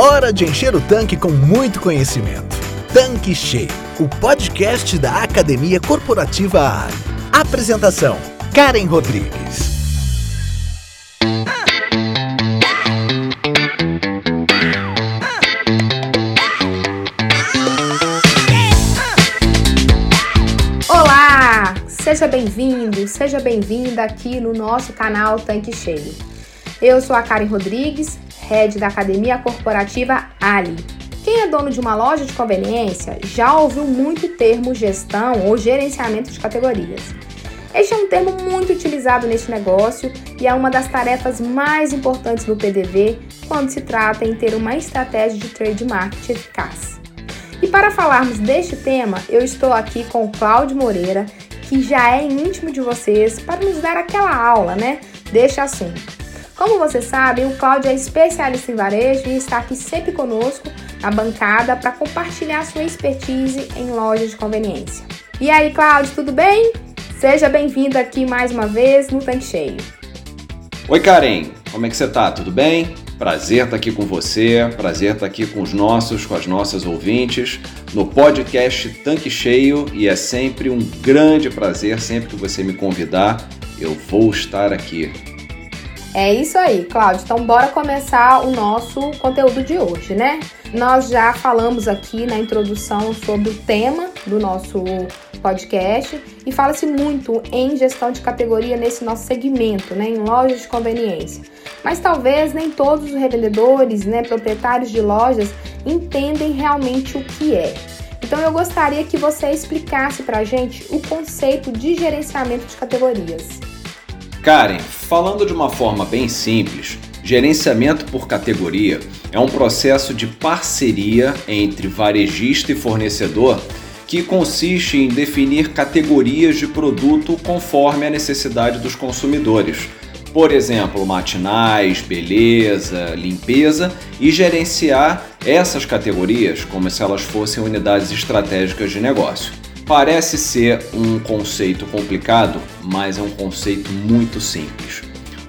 Hora de encher o tanque com muito conhecimento. Tanque Cheio, o podcast da Academia Corporativa Ali. Apresentação: Karen Rodrigues. Olá! Seja bem-vindo, seja bem-vinda aqui no nosso canal Tanque Cheio. Eu sou a Karen Rodrigues, head da Academia Corporativa Ali. Quem é dono de uma loja de conveniência já ouviu muito termo gestão ou gerenciamento de categorias. Este é um termo muito utilizado neste negócio e é uma das tarefas mais importantes no PDV quando se trata em ter uma estratégia de trade marketing eficaz. E para falarmos deste tema, eu estou aqui com o Cláudio Moreira, que já é íntimo de vocês, para nos dar aquela aula, né, deste assunto. Como vocês sabem, o Cláudio é especialista em varejo e está aqui sempre conosco na bancada para compartilhar sua expertise em lojas de conveniência. E aí, Cláudio, tudo bem? Seja bem-vindo aqui mais uma vez no Tanque Cheio. Oi, Karen, como é que você tá? Tudo bem? Prazer estar aqui com você, prazer estar aqui com os nossos, com as nossas ouvintes, no podcast Tanque Cheio e é sempre um grande prazer, sempre que você me convidar, eu vou estar aqui. É isso aí, Cláudio. Então, bora começar o nosso conteúdo de hoje, né? Nós já falamos aqui na introdução sobre o tema do nosso podcast e fala-se muito em gestão de categoria nesse nosso segmento, né, em lojas de conveniência. Mas talvez nem todos os revendedores, né, proprietários de lojas entendem realmente o que é. Então eu gostaria que você explicasse para a gente o conceito de gerenciamento de categorias. Karen, falando de uma forma bem simples, gerenciamento por categoria é um processo de parceria entre varejista e fornecedor que consiste em definir categorias de produto conforme a necessidade dos consumidores. Por exemplo, matinais, beleza, limpeza e gerenciar essas categorias como se elas fossem unidades estratégicas de negócio. Parece ser um conceito complicado, mas é um conceito muito simples.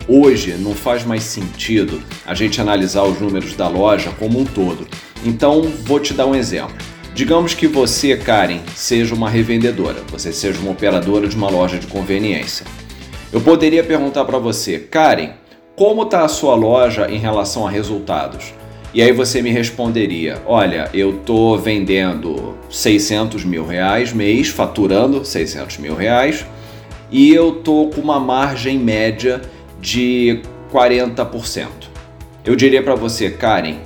Hoje não faz mais sentido a gente analisar os números da loja como um todo. Então, vou te dar um exemplo. Digamos que você, Karen, seja uma revendedora, você seja uma operadora de uma loja de conveniência. Eu poderia perguntar para você, Karen, como está a sua loja em relação a resultados? E aí você me responderia: Olha, eu estou vendendo 600 mil reais mês, faturando 600 mil reais, e eu tô com uma margem média de 40%. Eu diria para você, Karen,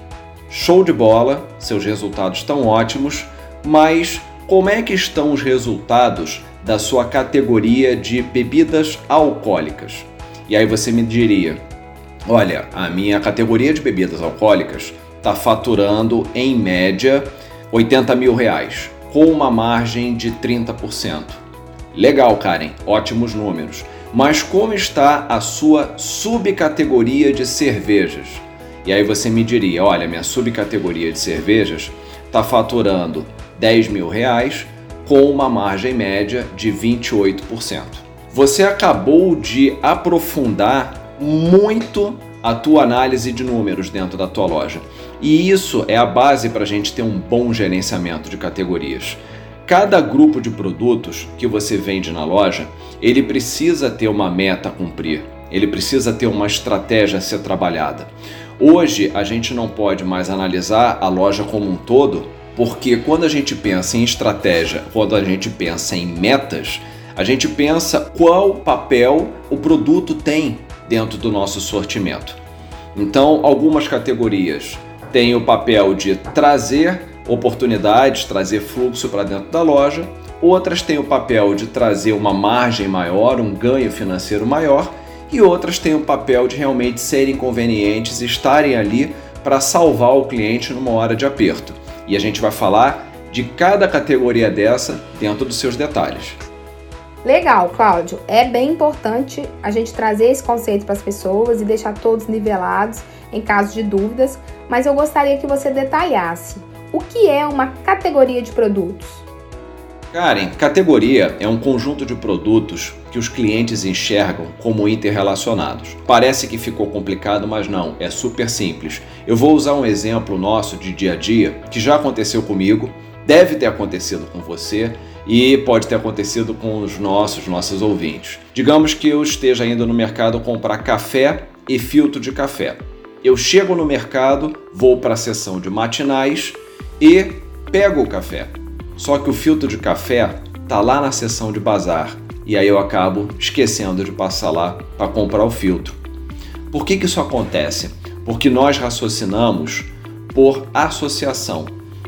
Show de bola, seus resultados estão ótimos, mas como é que estão os resultados da sua categoria de bebidas alcoólicas? E aí você me diria: olha, a minha categoria de bebidas alcoólicas está faturando em média 80 mil reais, com uma margem de 30%. Legal, Karen, ótimos números. Mas como está a sua subcategoria de cervejas? E aí você me diria, olha, minha subcategoria de cervejas está faturando 10 mil reais com uma margem média de 28%. Você acabou de aprofundar muito a tua análise de números dentro da tua loja. E isso é a base para a gente ter um bom gerenciamento de categorias. Cada grupo de produtos que você vende na loja, ele precisa ter uma meta a cumprir, ele precisa ter uma estratégia a ser trabalhada. Hoje a gente não pode mais analisar a loja como um todo, porque quando a gente pensa em estratégia, quando a gente pensa em metas, a gente pensa qual papel o produto tem dentro do nosso sortimento. Então, algumas categorias têm o papel de trazer oportunidades, trazer fluxo para dentro da loja, outras têm o papel de trazer uma margem maior, um ganho financeiro maior e outras têm o papel de realmente serem convenientes estarem ali para salvar o cliente numa hora de aperto. E a gente vai falar de cada categoria dessa dentro dos seus detalhes. Legal, Cláudio. É bem importante a gente trazer esse conceito para as pessoas e deixar todos nivelados em caso de dúvidas, mas eu gostaria que você detalhasse o que é uma categoria de produtos. Karen, categoria é um conjunto de produtos que os clientes enxergam como interrelacionados. Parece que ficou complicado, mas não, é super simples. Eu vou usar um exemplo nosso de dia a dia que já aconteceu comigo, deve ter acontecido com você e pode ter acontecido com os nossos, nossos ouvintes. Digamos que eu esteja indo no mercado comprar café e filtro de café. Eu chego no mercado, vou para a seção de matinais e pego o café. Só que o filtro de café tá lá na seção de bazar e aí eu acabo esquecendo de passar lá para comprar o filtro. Por que, que isso acontece? Porque nós raciocinamos por associação.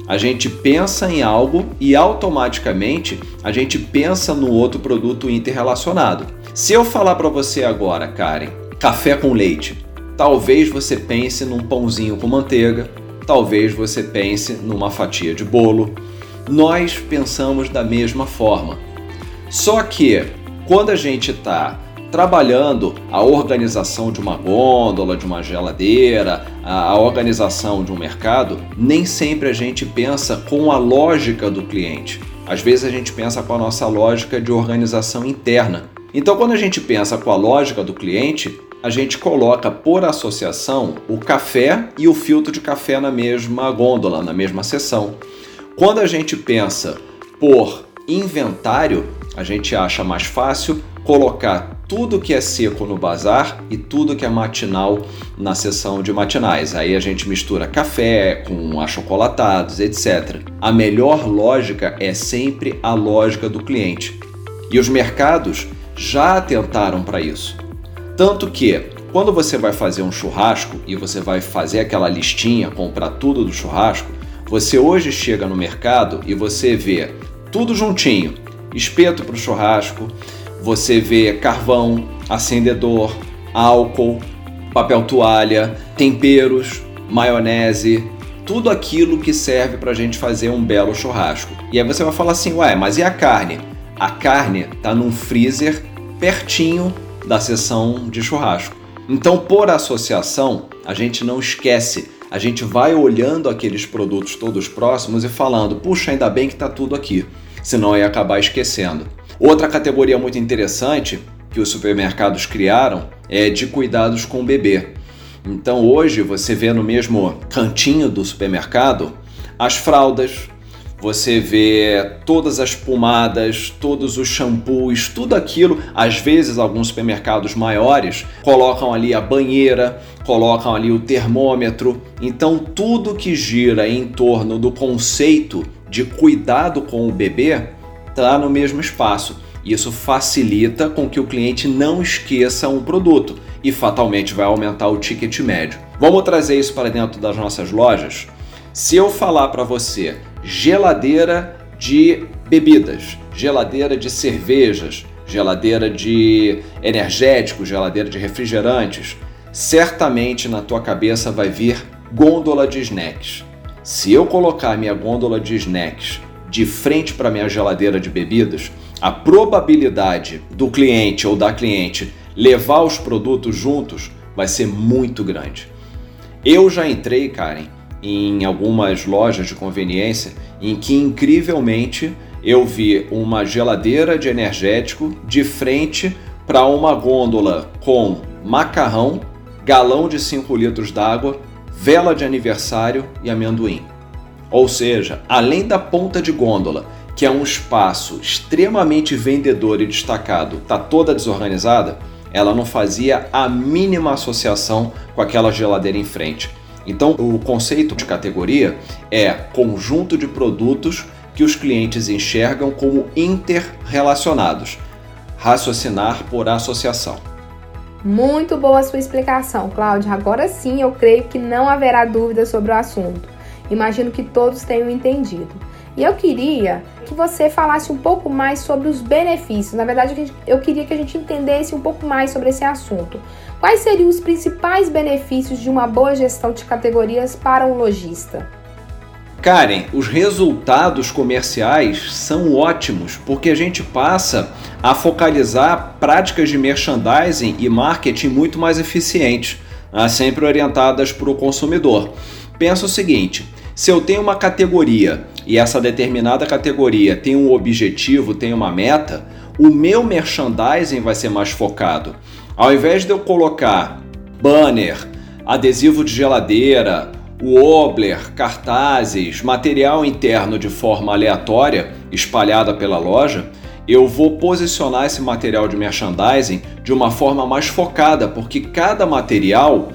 A gente pensa em algo e automaticamente a gente pensa no outro produto interrelacionado. Se eu falar para você agora, Karen, café com leite, talvez você pense num pãozinho com manteiga, talvez você pense numa fatia de bolo, nós pensamos da mesma forma. Só que quando a gente está trabalhando a organização de uma gôndola, de uma geladeira, a organização de um mercado, nem sempre a gente pensa com a lógica do cliente. Às vezes a gente pensa com a nossa lógica de organização interna. Então, quando a gente pensa com a lógica do cliente, a gente coloca por associação o café e o filtro de café na mesma gôndola, na mesma seção. Quando a gente pensa por inventário, a gente acha mais fácil colocar tudo que é seco no bazar e tudo que é matinal na seção de matinais. Aí a gente mistura café com achocolatados, etc. A melhor lógica é sempre a lógica do cliente. E os mercados já atentaram para isso. Tanto que quando você vai fazer um churrasco e você vai fazer aquela listinha, comprar tudo do churrasco, você hoje chega no mercado e você vê tudo juntinho: espeto para o churrasco, você vê carvão, acendedor, álcool, papel toalha, temperos, maionese, tudo aquilo que serve para a gente fazer um belo churrasco. E aí você vai falar assim, ué, mas e a carne? A carne está num freezer pertinho da seção de churrasco. Então, por associação, a gente não esquece a gente vai olhando aqueles produtos todos próximos e falando, puxa, ainda bem que está tudo aqui, senão ia acabar esquecendo. Outra categoria muito interessante que os supermercados criaram é de cuidados com o bebê. Então hoje você vê no mesmo cantinho do supermercado as fraldas, você vê todas as pomadas, todos os shampoos, tudo aquilo. Às vezes, alguns supermercados maiores colocam ali a banheira, colocam ali o termômetro. Então, tudo que gira em torno do conceito de cuidado com o bebê está no mesmo espaço. Isso facilita com que o cliente não esqueça um produto e fatalmente vai aumentar o ticket médio. Vamos trazer isso para dentro das nossas lojas? Se eu falar para você geladeira de bebidas, geladeira de cervejas, geladeira de energéticos, geladeira de refrigerantes, certamente na tua cabeça vai vir gôndola de snacks. Se eu colocar minha gôndola de snacks de frente para minha geladeira de bebidas, a probabilidade do cliente ou da cliente levar os produtos juntos vai ser muito grande. Eu já entrei, Karen, em algumas lojas de conveniência em que incrivelmente eu vi uma geladeira de energético de frente para uma gôndola com macarrão, galão de 5 litros d'água, vela de aniversário e amendoim. Ou seja, além da ponta de gôndola, que é um espaço extremamente vendedor e destacado, está toda desorganizada, ela não fazia a mínima associação com aquela geladeira em frente. Então, o conceito de categoria é conjunto de produtos que os clientes enxergam como interrelacionados. Raciocinar por associação. Muito boa sua explicação, Cláudia. Agora sim eu creio que não haverá dúvida sobre o assunto. Imagino que todos tenham entendido. E eu queria que você falasse um pouco mais sobre os benefícios. Na verdade, eu queria que a gente entendesse um pouco mais sobre esse assunto. Quais seriam os principais benefícios de uma boa gestão de categorias para um lojista? Karen, os resultados comerciais são ótimos porque a gente passa a focalizar práticas de merchandising e marketing muito mais eficientes, né, sempre orientadas para o consumidor. Pensa o seguinte: Se eu tenho uma categoria e essa determinada categoria tem um objetivo, tem uma meta, o meu merchandising vai ser mais focado. Ao invés de eu colocar banner, adesivo de geladeira, wobbler, cartazes, material interno de forma aleatória espalhada pela loja, eu vou posicionar esse material de merchandising de uma forma mais focada, porque cada material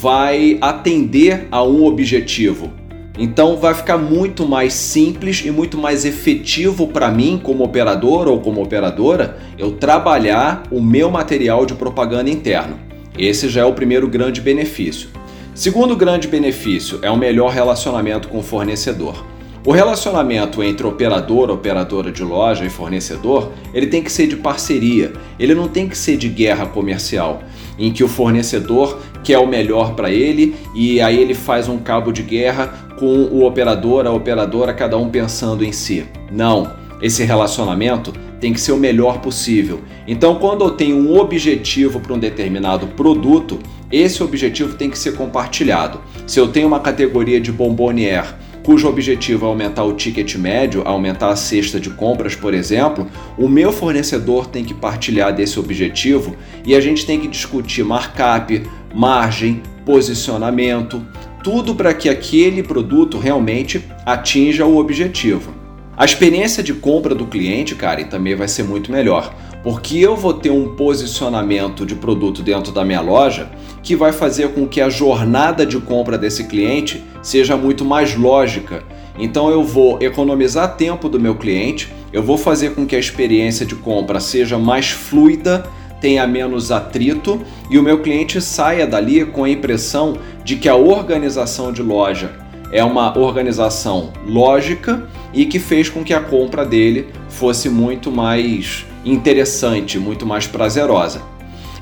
vai atender a um objetivo. Então vai ficar muito mais simples e muito mais efetivo para mim, como operador ou como operadora, eu trabalhar o meu material de propaganda interno. Esse já é o primeiro grande benefício. Segundo grande benefício é o melhor relacionamento com o fornecedor. O relacionamento entre operador, operadora de loja e fornecedor, ele tem que ser de parceria, ele não tem que ser de guerra comercial, em que o fornecedor quer o melhor para ele e aí ele faz um cabo de guerra com o operador, a operadora, cada um pensando em si. Não, esse relacionamento tem que ser o melhor possível. Então, quando eu tenho um objetivo para um determinado produto, esse objetivo tem que ser compartilhado. Se eu tenho uma categoria de bombonier cujo objetivo é aumentar o ticket médio, aumentar a cesta de compras, por exemplo, o meu fornecedor tem que partilhar desse objetivo e a gente tem que discutir markup, margem, posicionamento, tudo para que aquele produto realmente atinja o objetivo. A experiência de compra do cliente, cara, também vai ser muito melhor, porque eu vou ter um posicionamento de produto dentro da minha loja que vai fazer com que a jornada de compra desse cliente seja muito mais lógica. Então eu vou economizar tempo do meu cliente, eu vou fazer com que a experiência de compra seja mais fluida, tenha menos atrito e o meu cliente saia dali com a impressão de que a organização de loja é uma organização lógica e que fez com que a compra dele fosse muito mais interessante, muito mais prazerosa.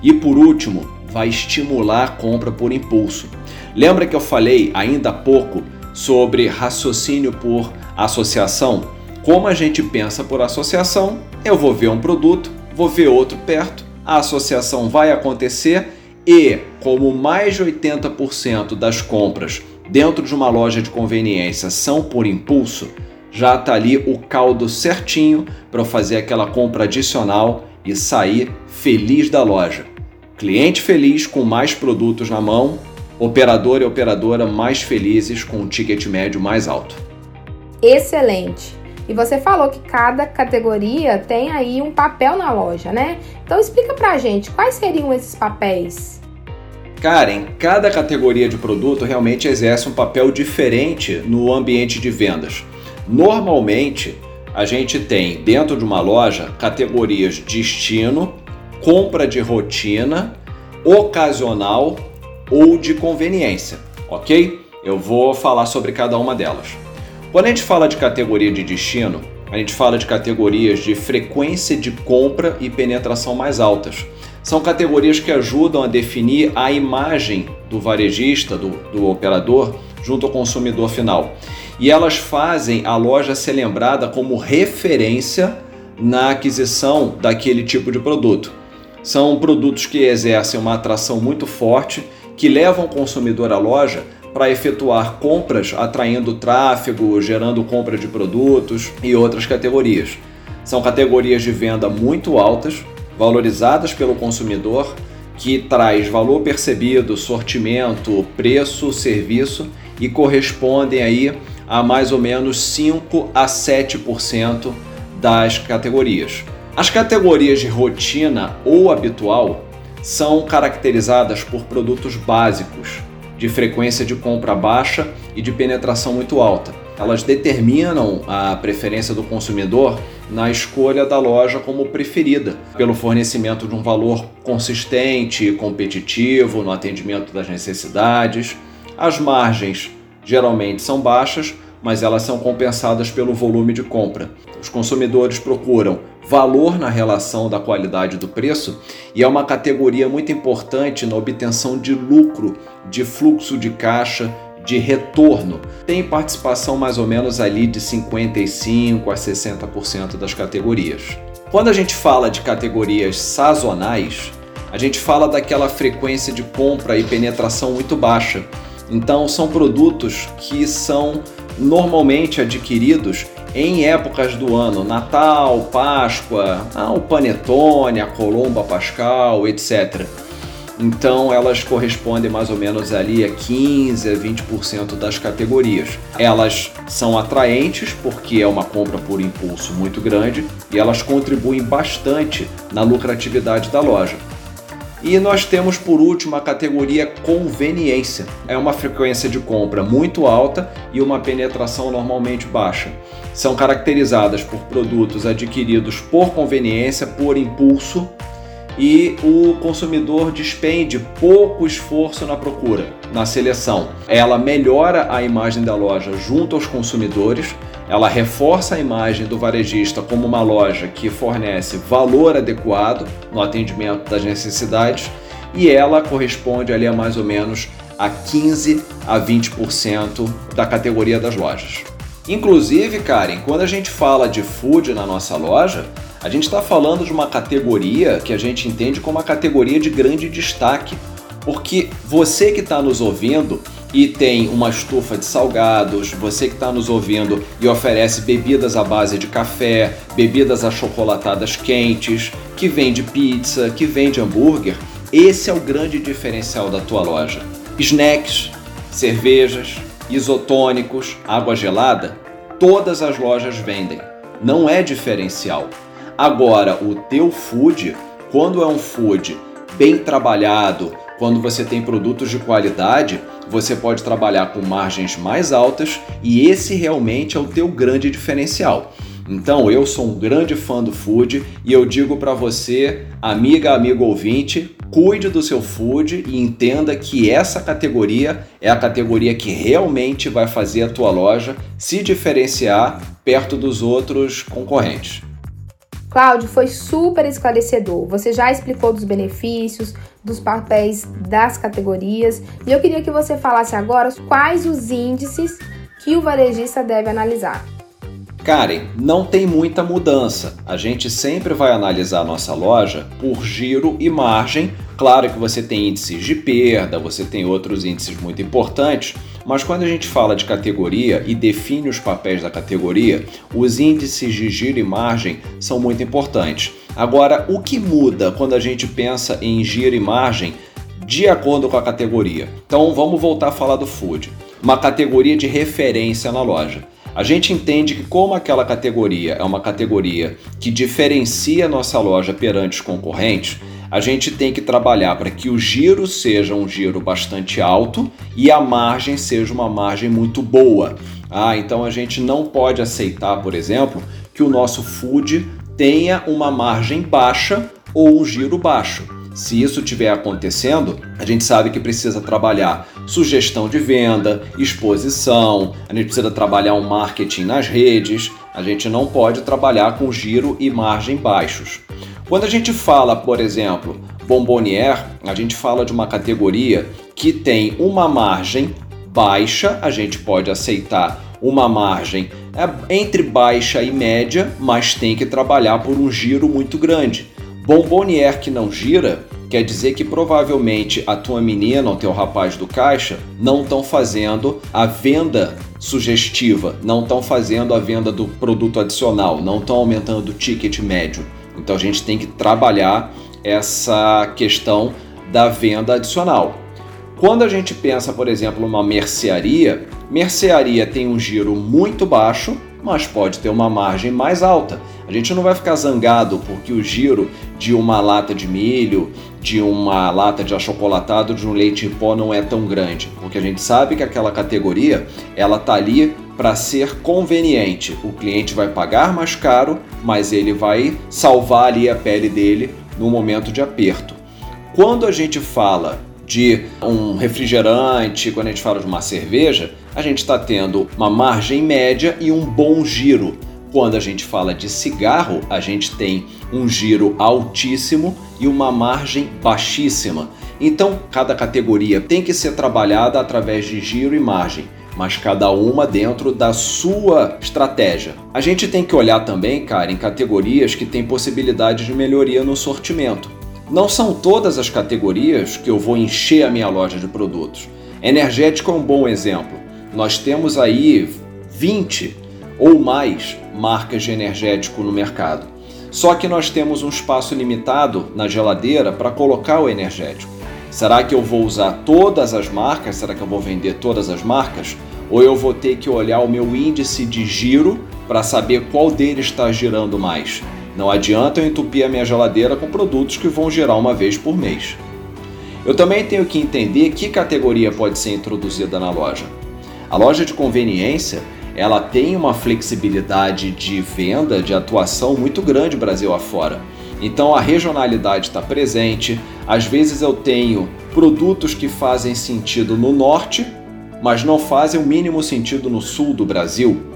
E por último, vai estimular a compra por impulso. Lembra que eu falei ainda há pouco sobre raciocínio por associação? Como a gente pensa por associação, eu vou ver um produto, vou ver outro perto, a associação vai acontecer e, como mais de 80% das compras dentro de uma loja de conveniência são por impulso, já está ali o caldo certinho para fazer aquela compra adicional e sair feliz da loja. Cliente feliz com mais produtos na mão, operador e operadora mais felizes com um ticket médio mais alto. Excelente! E você falou que cada categoria tem aí um papel na loja, né? Então explica pra gente quais seriam esses papéis. Karen, cada categoria de produto realmente exerce um papel diferente no ambiente de vendas. Normalmente, a gente tem dentro de uma loja categorias destino, compra de rotina, ocasional ou de conveniência, ok? Eu vou falar sobre cada uma delas. Quando a gente fala de categoria de destino, a gente fala de categorias de frequência de compra e penetração mais altas. São categorias que ajudam a definir a imagem do varejista, do, do operador, junto ao consumidor final. E elas fazem a loja ser lembrada como referência na aquisição daquele tipo de produto. São produtos que exercem uma atração muito forte, que levam o consumidor à loja para efetuar compras, atraindo tráfego, gerando compra de produtos e outras categorias. São categorias de venda muito altas, valorizadas pelo consumidor, que traz valor percebido, sortimento, preço, serviço e correspondem aí a mais ou menos 5 a 7% das categorias. As categorias de rotina ou habitual são caracterizadas por produtos básicos, de frequência de compra baixa e de penetração muito alta. Elas determinam a preferência do consumidor na escolha da loja como preferida, pelo fornecimento de um valor consistente e competitivo no atendimento das necessidades. As margens geralmente são baixas, mas elas são compensadas pelo volume de compra. Os consumidores procuram valor na relação da qualidade do preço e é uma categoria muito importante na obtenção de lucro, de fluxo de caixa, de retorno. Tem participação mais ou menos ali de 55 a 60% das categorias. Quando a gente fala de categorias sazonais, a gente fala daquela frequência de compra e penetração muito baixa, Então são produtos que são normalmente adquiridos em épocas do ano, Natal, Páscoa, ah, o Panetone, a Colomba Pascal, etc. Então elas correspondem mais ou menos ali a 15 a 20% das categorias. Elas são atraentes porque é uma compra por impulso muito grande e elas contribuem bastante na lucratividade da loja. E nós temos por último a categoria conveniência. É uma frequência de compra muito alta e uma penetração normalmente baixa. São caracterizadas por produtos adquiridos por conveniência, por impulso e o consumidor despende pouco esforço na procura, na seleção. Ela melhora a imagem da loja junto aos consumidores, ela reforça a imagem do varejista como uma loja que fornece valor adequado no atendimento das necessidades e ela corresponde ali a mais ou menos a 15 a 20% da categoria das lojas. Inclusive, Karen, quando a gente fala de food na nossa loja, a gente está falando de uma categoria que a gente entende como uma categoria de grande destaque, porque você que está nos ouvindo e tem uma estufa de salgados, você que está nos ouvindo e oferece bebidas à base de café, bebidas achocolatadas quentes, que vende pizza, que vende hambúrguer, esse é o grande diferencial da tua loja. Snacks, cervejas, isotônicos, água gelada, todas as lojas vendem. Não é diferencial. Agora, o teu food, quando é um food bem trabalhado, quando você tem produtos de qualidade, você pode trabalhar com margens mais altas e esse realmente é o teu grande diferencial. Então, eu sou um grande fã do food e eu digo para você, amiga, amigo ouvinte, cuide do seu food e entenda que essa categoria é a categoria que realmente vai fazer a tua loja se diferenciar perto dos outros concorrentes. Cláudio, foi super esclarecedor. Você já explicou dos benefícios, dos papéis das categorias e eu queria que você falasse agora quais os índices que o varejista deve analisar. Karen, não tem muita mudança. A gente sempre vai analisar a nossa loja por giro e margem. Claro que você tem índices de perda, você tem outros índices muito importantes, mas quando a gente fala de categoria e define os papéis da categoria, os índices de giro e margem são muito importantes. Agora, o que muda quando a gente pensa em giro e margem de acordo com a categoria? Então, vamos voltar a falar do food. Uma categoria de referência na loja. A gente entende que, como aquela categoria é uma categoria que diferencia nossa loja perante os concorrentes, a gente tem que trabalhar para que o giro seja um giro bastante alto e a margem seja uma margem muito boa. Ah, então a gente não pode aceitar, por exemplo, que o nosso food tenha uma margem baixa ou um giro baixo. Se isso estiver acontecendo, a gente sabe que precisa trabalhar sugestão de venda, exposição, a gente precisa trabalhar um marketing nas redes, a gente não pode trabalhar com giro e margem baixos. Quando a gente fala, por exemplo, bombonier, a gente fala de uma categoria que tem uma margem baixa, a gente pode aceitar uma margem é, entre baixa e média, mas tem que trabalhar por um giro muito grande. Bombonier que não gira quer dizer que provavelmente a tua menina ou teu rapaz do caixa não estão fazendo a venda sugestiva, não estão fazendo a venda do produto adicional, não estão aumentando o ticket médio. Então a gente tem que trabalhar essa questão da venda adicional. Quando a gente pensa, por exemplo, numa mercearia, mercearia tem um giro muito baixo, mas pode ter uma margem mais alta. A gente não vai ficar zangado porque o giro de uma lata de milho, de uma lata de achocolatado, de um leite em pó não é tão grande, porque a gente sabe que aquela categoria ela tá ali para ser conveniente. O cliente vai pagar mais caro, mas ele vai salvar ali a pele dele no momento de aperto. Quando a gente fala de um refrigerante, quando a gente fala de uma cerveja, a gente está tendo uma margem média e um bom giro. Quando a gente fala de cigarro, a gente tem um giro altíssimo e uma margem baixíssima. Então, cada categoria tem que ser trabalhada através de giro e margem, mas cada uma dentro da sua estratégia. A gente tem que olhar também, cara, em categorias que têm possibilidade de melhoria no sortimento. Não são todas as categorias que eu vou encher a minha loja de produtos. Energético é um bom exemplo. Nós temos aí 20 ou mais marcas de energético no mercado. Só que nós temos um espaço limitado na geladeira para colocar o energético. Será que eu vou usar todas as marcas? Será que eu vou vender todas as marcas? Ou eu vou ter que olhar o meu índice de giro para saber qual deles está girando mais? Não adianta eu entupir a minha geladeira com produtos que vão girar uma vez por mês. Eu também tenho que entender que categoria pode ser introduzida na loja. A loja de conveniência ela tem uma flexibilidade de venda, de atuação muito grande Brasil afora. Então a regionalidade está presente. Às vezes eu tenho produtos que fazem sentido no norte, mas não fazem o mínimo sentido no sul do Brasil.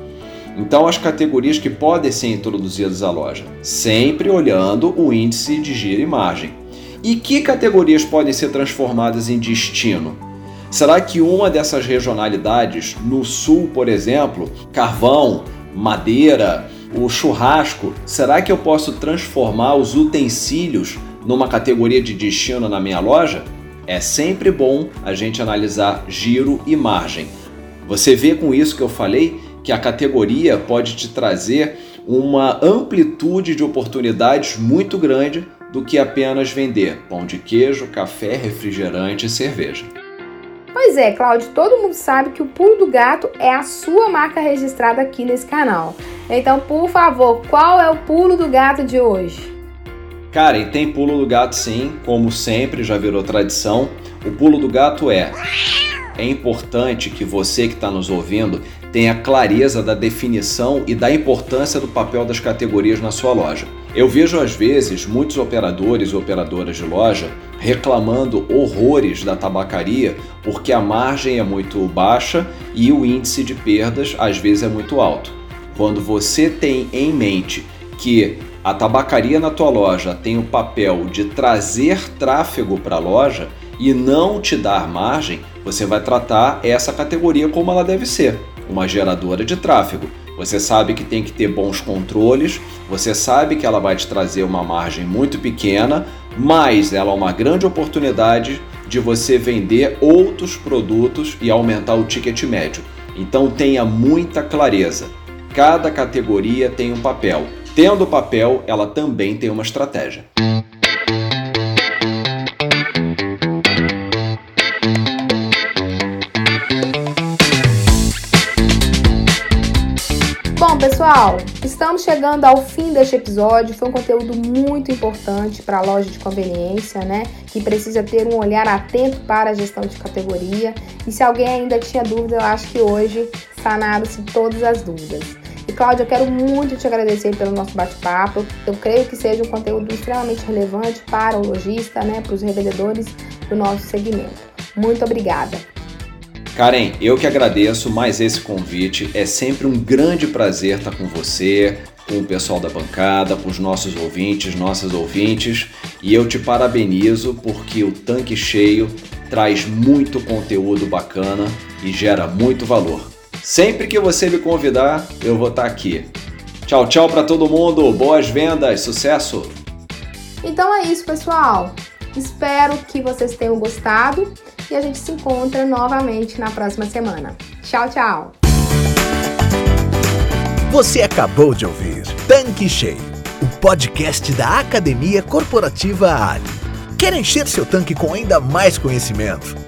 Então as categorias que podem ser introduzidas à loja, sempre olhando o índice de giro e margem. E que categorias podem ser transformadas em destino? Será que uma dessas regionalidades, no sul, por exemplo, carvão, madeira, o churrasco, será que eu posso transformar os utensílios numa categoria de destino na minha loja? É sempre bom a gente analisar giro e margem. Você vê com isso que eu falei que a categoria pode te trazer uma amplitude de oportunidades muito grande do que apenas vender pão de queijo, café, refrigerante e cerveja. Pois é, Cláudio, todo mundo sabe que o Pulo do Gato é a sua marca registrada aqui nesse canal. Então, por favor, qual é o pulo do gato de hoje? Cara, e tem pulo do gato sim, como sempre já virou tradição. O pulo do gato é: é importante que você que está nos ouvindo tenha clareza da definição e da importância do papel das categorias na sua loja. Eu vejo às vezes muitos operadores e operadoras de loja reclamando horrores da tabacaria porque a margem é muito baixa e o índice de perdas às vezes é muito alto. Quando você tem em mente que a tabacaria na tua loja tem o papel de trazer tráfego para a loja e não te dar margem, você vai tratar essa categoria como ela deve ser uma geradora de tráfego. Você sabe que tem que ter bons controles, você sabe que ela vai te trazer uma margem muito pequena, mas ela é uma grande oportunidade de você vender outros produtos e aumentar o ticket médio. Então tenha muita clareza. Cada categoria tem um papel. Tendo papel, ela também tem uma estratégia. Pessoal, estamos chegando ao fim deste episódio. Foi um conteúdo muito importante para a loja de conveniência, né? Que precisa ter um olhar atento para a gestão de categoria. E se alguém ainda tinha dúvida, eu acho que hoje sanaram-se todas as dúvidas. E Cláudia, eu quero muito te agradecer pelo nosso bate-papo. Eu creio que seja um conteúdo extremamente relevante para o lojista, né? Para os revendedores do nosso segmento. Muito obrigada. Karen, eu que agradeço mais esse convite. É sempre um grande prazer estar com você, com o pessoal da bancada, com os nossos ouvintes, nossas ouvintes. E eu te parabenizo porque o Tanque Cheio traz muito conteúdo bacana e gera muito valor. Sempre que você me convidar, eu vou estar aqui. Tchau, tchau para todo mundo. Boas vendas, sucesso! Então é isso, pessoal. Espero que vocês tenham gostado e a gente se encontra novamente na próxima semana. Tchau, tchau! Você acabou de ouvir Tanque Cheio, o podcast da Academia Corporativa Ali. Quer encher seu tanque com ainda mais conhecimento?